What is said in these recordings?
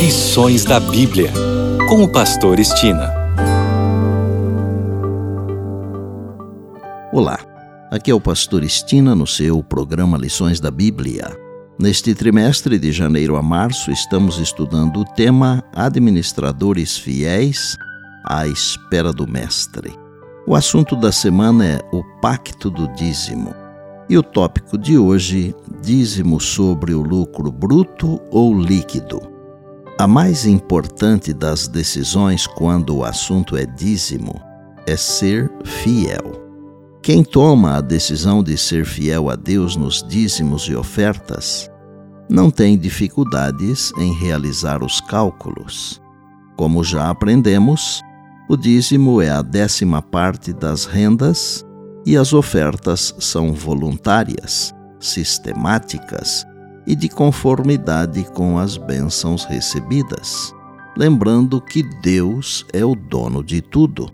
Lições da Bíblia, com o Pastor Estina. Olá, aqui é o Pastor Estina no seu programa Lições da Bíblia. Neste trimestre de janeiro a março, estamos estudando o tema Administradores Fiéis à Espera do Mestre. O assunto da semana é o Pacto do Dízimo. E o tópico de hoje, dízimo sobre o lucro bruto ou líquido. A mais importante das decisões quando o assunto é dízimo é ser fiel. Quem toma a decisão de ser fiel a Deus nos dízimos e ofertas não tem dificuldades em realizar os cálculos. Como já aprendemos, o dízimo é a décima parte das rendas e as ofertas são voluntárias, sistemáticas e de conformidade com as bênçãos recebidas. Lembrando que Deus é o dono de tudo.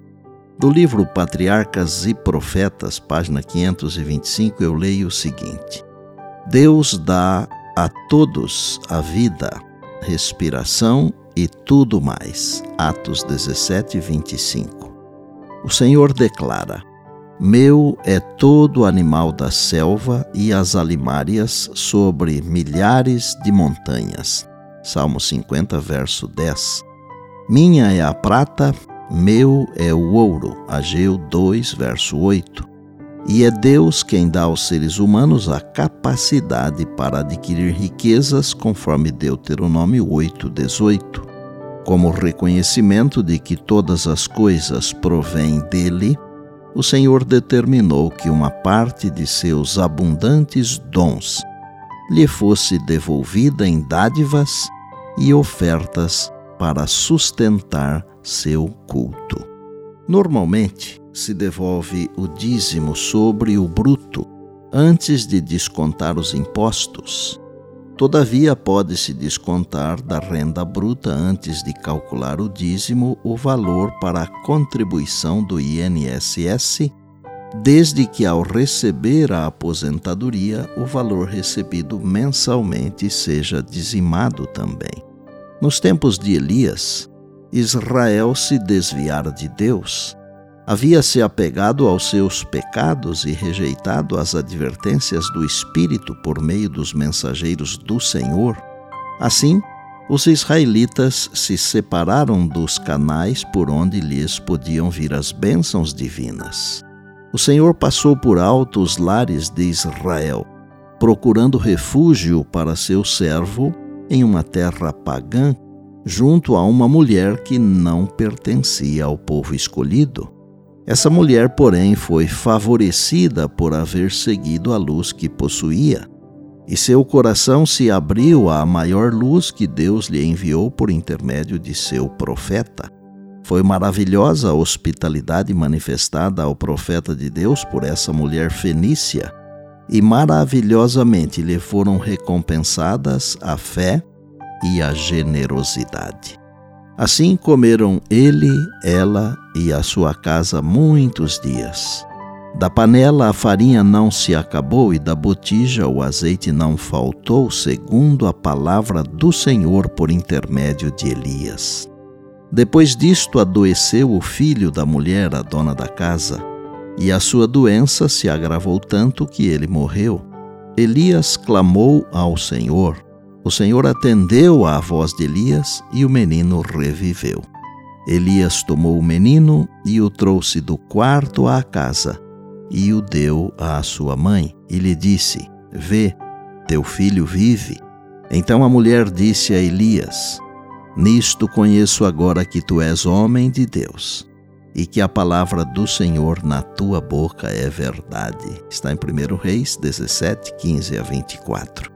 Do livro Patriarcas e Profetas, página 525, eu leio o seguinte: Deus dá a todos a vida, respiração e tudo mais. Atos 17, 25. O Senhor declara: meu é todo animal da selva e as alimárias sobre milhares de montanhas. Salmo 50, verso 10. Minha é a prata, meu é o ouro. Ageu 2, verso 8. E é Deus quem dá aos seres humanos a capacidade para adquirir riquezas, conforme Deuteronômio 8, 18. Como reconhecimento de que todas as coisas provêm dele, o Senhor determinou que uma parte de seus abundantes dons lhe fosse devolvida em dádivas e ofertas para sustentar seu culto. Normalmente, se devolve o dízimo sobre o bruto antes de descontar os impostos Todavia, pode-se descontar da renda bruta antes de calcular o dízimo o valor para a contribuição do INSS, desde que ao receber a aposentadoria o valor recebido mensalmente seja dizimado também. Nos tempos de Elias, Israel se desviara de Deus havia se apegado aos seus pecados e rejeitado as advertências do Espírito por meio dos mensageiros do Senhor, assim, os israelitas se separaram dos canais por onde lhes podiam vir as bênçãos divinas. O Senhor passou por alto os lares de Israel, procurando refúgio para seu servo em uma terra pagã, junto a uma mulher que não pertencia ao povo escolhido. Essa mulher, porém, foi favorecida por haver seguido a luz que possuía, e seu coração se abriu à maior luz que Deus lhe enviou por intermédio de seu profeta. Foi maravilhosa a hospitalidade manifestada ao profeta de Deus por essa mulher fenícia, e maravilhosamente lhe foram recompensadas a fé e a generosidade. Assim comeram ele, ela e a sua casa muitos dias. Da panela a farinha não se acabou e da botija o azeite não faltou, segundo a palavra do Senhor por intermédio de Elias. Depois disto adoeceu o filho da mulher, a dona da casa, e a sua doença se agravou tanto que ele morreu. Elias clamou ao Senhor, o Senhor atendeu à voz de Elias e o menino reviveu. Elias tomou o menino e o trouxe do quarto à casa e o deu à sua mãe e lhe disse: Vê, teu filho vive. Então a mulher disse a Elias: Nisto conheço agora que tu és homem de Deus e que a palavra do Senhor na tua boca é verdade. Está em 1 Reis 17, 15 a 24